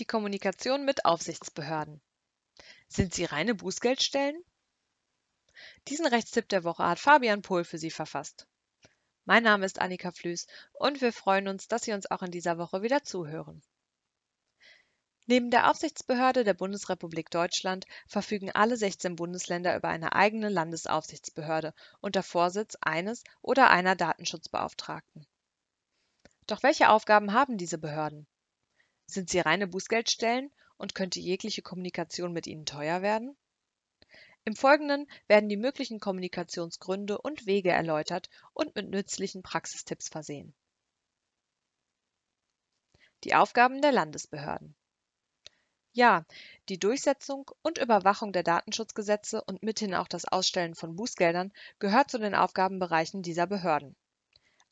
Die Kommunikation mit Aufsichtsbehörden. Sind sie reine Bußgeldstellen? Diesen Rechtstipp der Woche hat Fabian Pohl für Sie verfasst. Mein Name ist Annika Flüß und wir freuen uns, dass Sie uns auch in dieser Woche wieder zuhören. Neben der Aufsichtsbehörde der Bundesrepublik Deutschland verfügen alle 16 Bundesländer über eine eigene Landesaufsichtsbehörde unter Vorsitz eines oder einer Datenschutzbeauftragten. Doch welche Aufgaben haben diese Behörden? Sind sie reine Bußgeldstellen und könnte jegliche Kommunikation mit ihnen teuer werden? Im Folgenden werden die möglichen Kommunikationsgründe und Wege erläutert und mit nützlichen Praxistipps versehen. Die Aufgaben der Landesbehörden ja, die Durchsetzung und Überwachung der Datenschutzgesetze und mithin auch das Ausstellen von Bußgeldern gehört zu den Aufgabenbereichen dieser Behörden.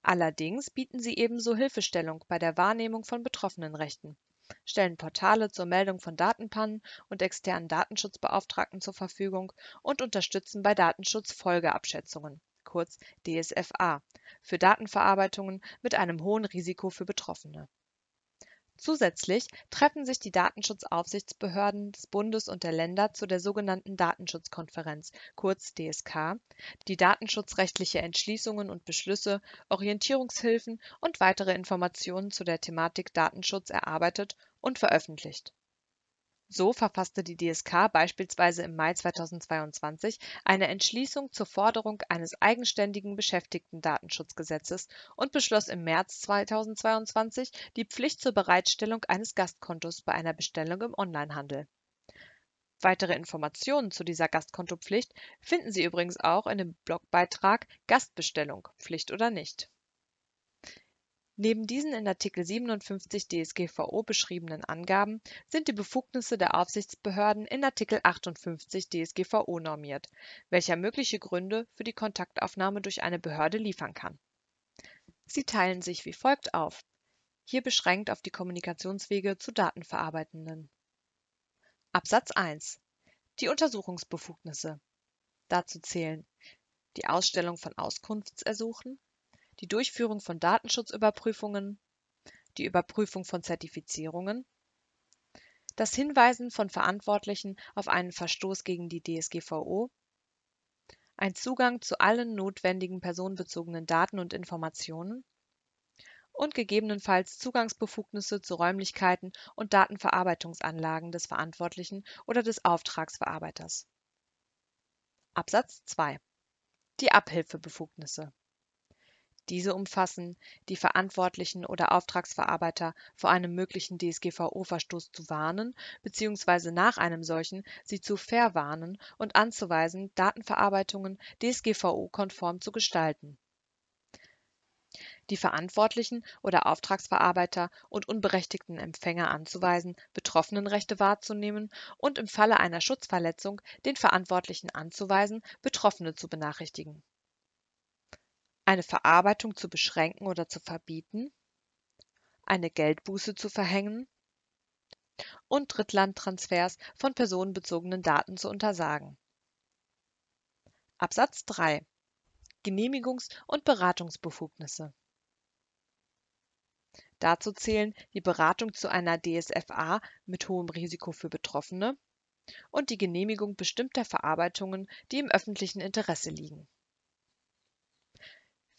Allerdings bieten sie ebenso Hilfestellung bei der Wahrnehmung von Betroffenenrechten, stellen Portale zur Meldung von Datenpannen und externen Datenschutzbeauftragten zur Verfügung und unterstützen bei Datenschutzfolgeabschätzungen kurz DSFA für Datenverarbeitungen mit einem hohen Risiko für Betroffene Zusätzlich treffen sich die Datenschutzaufsichtsbehörden des Bundes und der Länder zu der sogenannten Datenschutzkonferenz kurz DSK, die datenschutzrechtliche Entschließungen und Beschlüsse, Orientierungshilfen und weitere Informationen zu der Thematik Datenschutz erarbeitet und veröffentlicht so verfasste die DSK beispielsweise im Mai 2022 eine Entschließung zur Forderung eines eigenständigen Beschäftigtendatenschutzgesetzes und beschloss im März 2022 die Pflicht zur Bereitstellung eines Gastkontos bei einer Bestellung im Onlinehandel. Weitere Informationen zu dieser Gastkontopflicht finden Sie übrigens auch in dem Blogbeitrag Gastbestellung Pflicht oder nicht Neben diesen in Artikel 57 DSGVO beschriebenen Angaben sind die Befugnisse der Aufsichtsbehörden in Artikel 58 DSGVO normiert, welcher mögliche Gründe für die Kontaktaufnahme durch eine Behörde liefern kann. Sie teilen sich wie folgt auf, hier beschränkt auf die Kommunikationswege zu Datenverarbeitenden. Absatz 1 Die Untersuchungsbefugnisse. Dazu zählen die Ausstellung von Auskunftsersuchen die Durchführung von Datenschutzüberprüfungen, die Überprüfung von Zertifizierungen, das Hinweisen von Verantwortlichen auf einen Verstoß gegen die DSGVO, ein Zugang zu allen notwendigen personenbezogenen Daten und Informationen und gegebenenfalls Zugangsbefugnisse zu Räumlichkeiten und Datenverarbeitungsanlagen des Verantwortlichen oder des Auftragsverarbeiters. Absatz 2 Die Abhilfebefugnisse diese umfassen, die Verantwortlichen oder Auftragsverarbeiter vor einem möglichen DSGVO-Verstoß zu warnen bzw. nach einem solchen sie zu verwarnen und anzuweisen, Datenverarbeitungen DSGVO-konform zu gestalten. Die Verantwortlichen oder Auftragsverarbeiter und unberechtigten Empfänger anzuweisen, Betroffenenrechte wahrzunehmen und im Falle einer Schutzverletzung den Verantwortlichen anzuweisen, Betroffene zu benachrichtigen eine Verarbeitung zu beschränken oder zu verbieten, eine Geldbuße zu verhängen und Drittlandtransfers von personenbezogenen Daten zu untersagen. Absatz 3 Genehmigungs- und Beratungsbefugnisse. Dazu zählen die Beratung zu einer DSFA mit hohem Risiko für Betroffene und die Genehmigung bestimmter Verarbeitungen, die im öffentlichen Interesse liegen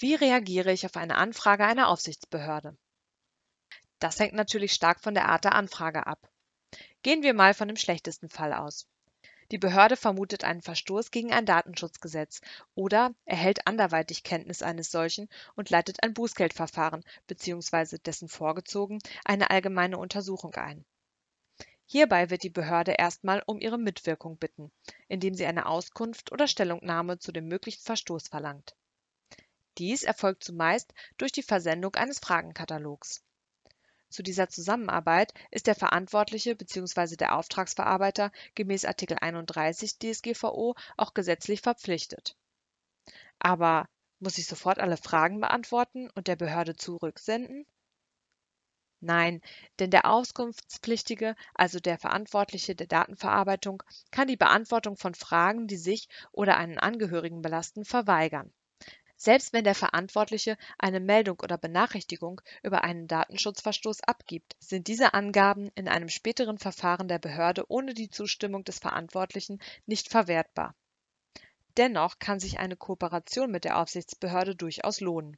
wie reagiere ich auf eine Anfrage einer Aufsichtsbehörde? Das hängt natürlich stark von der Art der Anfrage ab. Gehen wir mal von dem schlechtesten Fall aus. Die Behörde vermutet einen Verstoß gegen ein Datenschutzgesetz oder erhält anderweitig Kenntnis eines solchen und leitet ein Bußgeldverfahren bzw. dessen vorgezogen eine allgemeine Untersuchung ein. Hierbei wird die Behörde erstmal um ihre Mitwirkung bitten, indem sie eine Auskunft oder Stellungnahme zu dem möglichen Verstoß verlangt. Dies erfolgt zumeist durch die Versendung eines Fragenkatalogs. Zu dieser Zusammenarbeit ist der Verantwortliche bzw. der Auftragsverarbeiter gemäß Artikel 31 DSGVO auch gesetzlich verpflichtet. Aber muss ich sofort alle Fragen beantworten und der Behörde zurücksenden? Nein, denn der Auskunftspflichtige, also der Verantwortliche der Datenverarbeitung, kann die Beantwortung von Fragen, die sich oder einen Angehörigen belasten, verweigern Selbst wenn der Verantwortliche eine Meldung oder Benachrichtigung über einen Datenschutzverstoß abgibt, sind diese Angaben in einem späteren Verfahren der Behörde ohne die Zustimmung des Verantwortlichen nicht verwertbar. Dennoch kann sich eine Kooperation mit der Aufsichtsbehörde durchaus lohnen.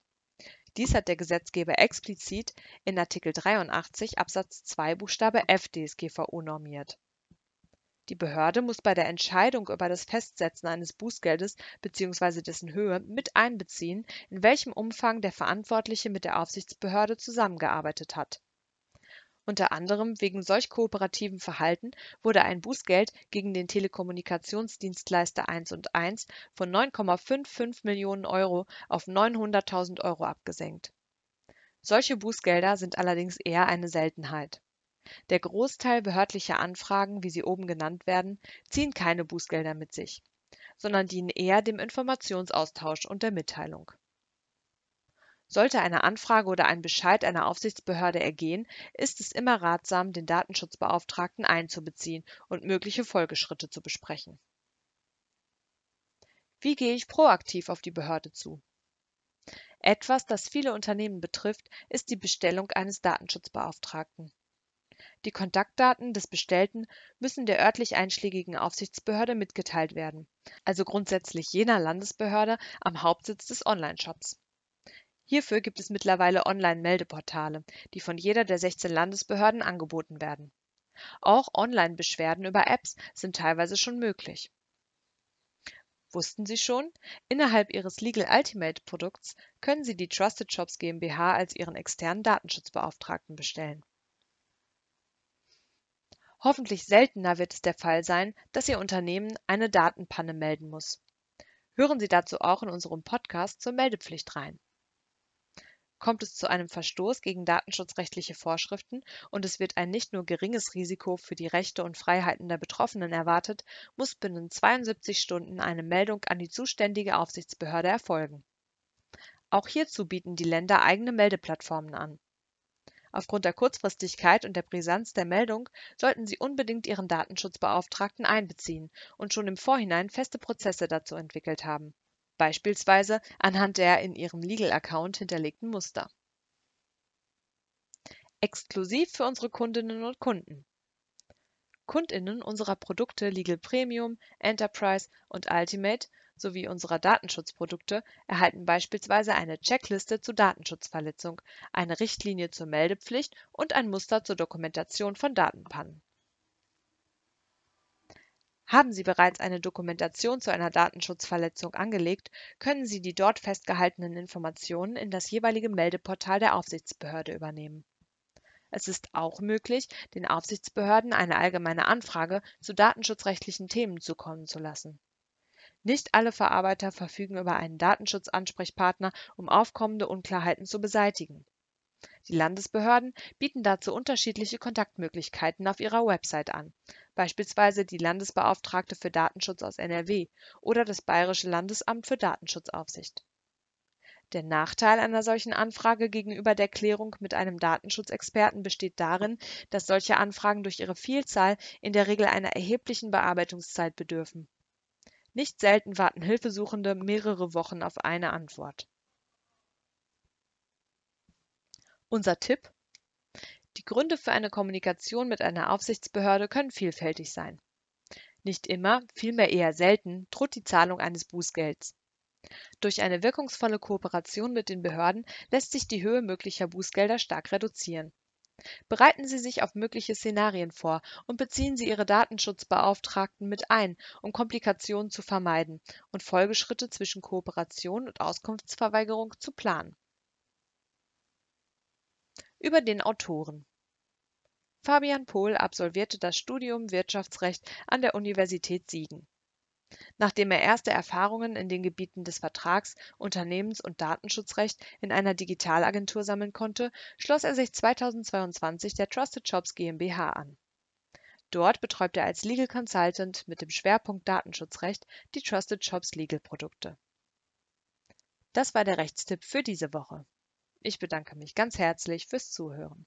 Dies hat der Gesetzgeber explizit in Artikel 83 Absatz 2 Buchstabe f DSGVO normiert. Die Behörde muss bei der Entscheidung über das Festsetzen eines Bußgeldes bzw. dessen Höhe mit einbeziehen, in welchem Umfang der Verantwortliche mit der Aufsichtsbehörde zusammengearbeitet hat unter anderem wegen solch kooperativen Verhalten wurde ein Bußgeld gegen den Telekommunikationsdienstleister 1&1 von 9,55 Millionen Euro auf 900.000 Euro abgesenkt. Solche Bußgelder sind allerdings eher eine Seltenheit. Der Großteil behördlicher Anfragen, wie sie oben genannt werden, ziehen keine Bußgelder mit sich, sondern dienen eher dem Informationsaustausch und der Mitteilung sollte eine Anfrage oder ein Bescheid einer Aufsichtsbehörde ergehen, ist es immer ratsam, den Datenschutzbeauftragten einzubeziehen und mögliche Folgeschritte zu besprechen. Wie gehe ich proaktiv auf die Behörde zu? Etwas, das viele Unternehmen betrifft, ist die Bestellung eines Datenschutzbeauftragten. Die Kontaktdaten des Bestellten müssen der örtlich einschlägigen Aufsichtsbehörde mitgeteilt werden, also grundsätzlich jener Landesbehörde am Hauptsitz des Onlineshops. Hierfür gibt es mittlerweile Online-Meldeportale, die von jeder der 16 Landesbehörden angeboten werden. Auch Online-Beschwerden über Apps sind teilweise schon möglich. Wussten Sie schon? Innerhalb Ihres Legal Ultimate Produkts können Sie die Trusted Shops GmbH als Ihren externen Datenschutzbeauftragten bestellen. Hoffentlich seltener wird es der Fall sein, dass Ihr Unternehmen eine Datenpanne melden muss. Hören Sie dazu auch in unserem Podcast zur Meldepflicht rein. Kommt es zu einem Verstoß gegen datenschutzrechtliche Vorschriften und es wird ein nicht nur geringes Risiko für die Rechte und Freiheiten der Betroffenen erwartet, muss binnen 72 Stunden eine Meldung an die zuständige Aufsichtsbehörde erfolgen. Auch hierzu bieten die Länder eigene Meldeplattformen an. Aufgrund der Kurzfristigkeit und der Brisanz der Meldung sollten Sie unbedingt Ihren Datenschutzbeauftragten einbeziehen und schon im Vorhinein feste Prozesse dazu entwickelt haben beispielsweise anhand der in Ihrem Legal-Account hinterlegten Muster. Exklusiv für unsere Kundinnen und Kunden. Kundinnen unserer Produkte Legal Premium, Enterprise und Ultimate sowie unserer Datenschutzprodukte erhalten beispielsweise eine Checkliste zur Datenschutzverletzung, eine Richtlinie zur Meldepflicht und ein Muster zur Dokumentation von Datenpannen haben Sie bereits eine Dokumentation zu einer Datenschutzverletzung angelegt, können Sie die dort festgehaltenen Informationen in das jeweilige Meldeportal der Aufsichtsbehörde übernehmen. Es ist auch möglich, den Aufsichtsbehörden eine allgemeine Anfrage zu datenschutzrechtlichen Themen zukommen zu lassen. Nicht alle Verarbeiter verfügen über einen Datenschutzansprechpartner, um aufkommende Unklarheiten zu beseitigen. Die Landesbehörden bieten dazu unterschiedliche Kontaktmöglichkeiten auf ihrer Website an, beispielsweise die Landesbeauftragte für Datenschutz aus NRW oder das Bayerische Landesamt für Datenschutzaufsicht. Der Nachteil einer solchen Anfrage gegenüber der Klärung mit einem Datenschutzexperten besteht darin, dass solche Anfragen durch ihre Vielzahl in der Regel einer erheblichen Bearbeitungszeit bedürfen. Nicht selten warten Hilfesuchende mehrere Wochen auf eine Antwort. Unser Tipp die Gründe für eine Kommunikation mit einer Aufsichtsbehörde können vielfältig sein. Nicht immer, vielmehr eher selten, droht die Zahlung eines Bußgelds. Durch eine wirkungsvolle Kooperation mit den Behörden lässt sich die Höhe möglicher Bußgelder stark reduzieren. Bereiten Sie sich auf mögliche Szenarien vor und beziehen Sie Ihre Datenschutzbeauftragten mit ein, um Komplikationen zu vermeiden und Folgeschritte zwischen Kooperation und Auskunftsverweigerung zu planen. Über den Autoren Fabian Pohl absolvierte das Studium Wirtschaftsrecht an der Universität Siegen. Nachdem er erste Erfahrungen in den Gebieten des Vertrags, Unternehmens und Datenschutzrecht in einer Digitalagentur sammeln konnte, schloss er sich 2022 der Trusted Shops GmbH an. Dort betreibt er als Legal Consultant mit dem Schwerpunkt Datenschutzrecht die Trusted Shops Legal Produkte. Das war der Rechtstipp für diese Woche. Ich bedanke mich ganz herzlich fürs Zuhören.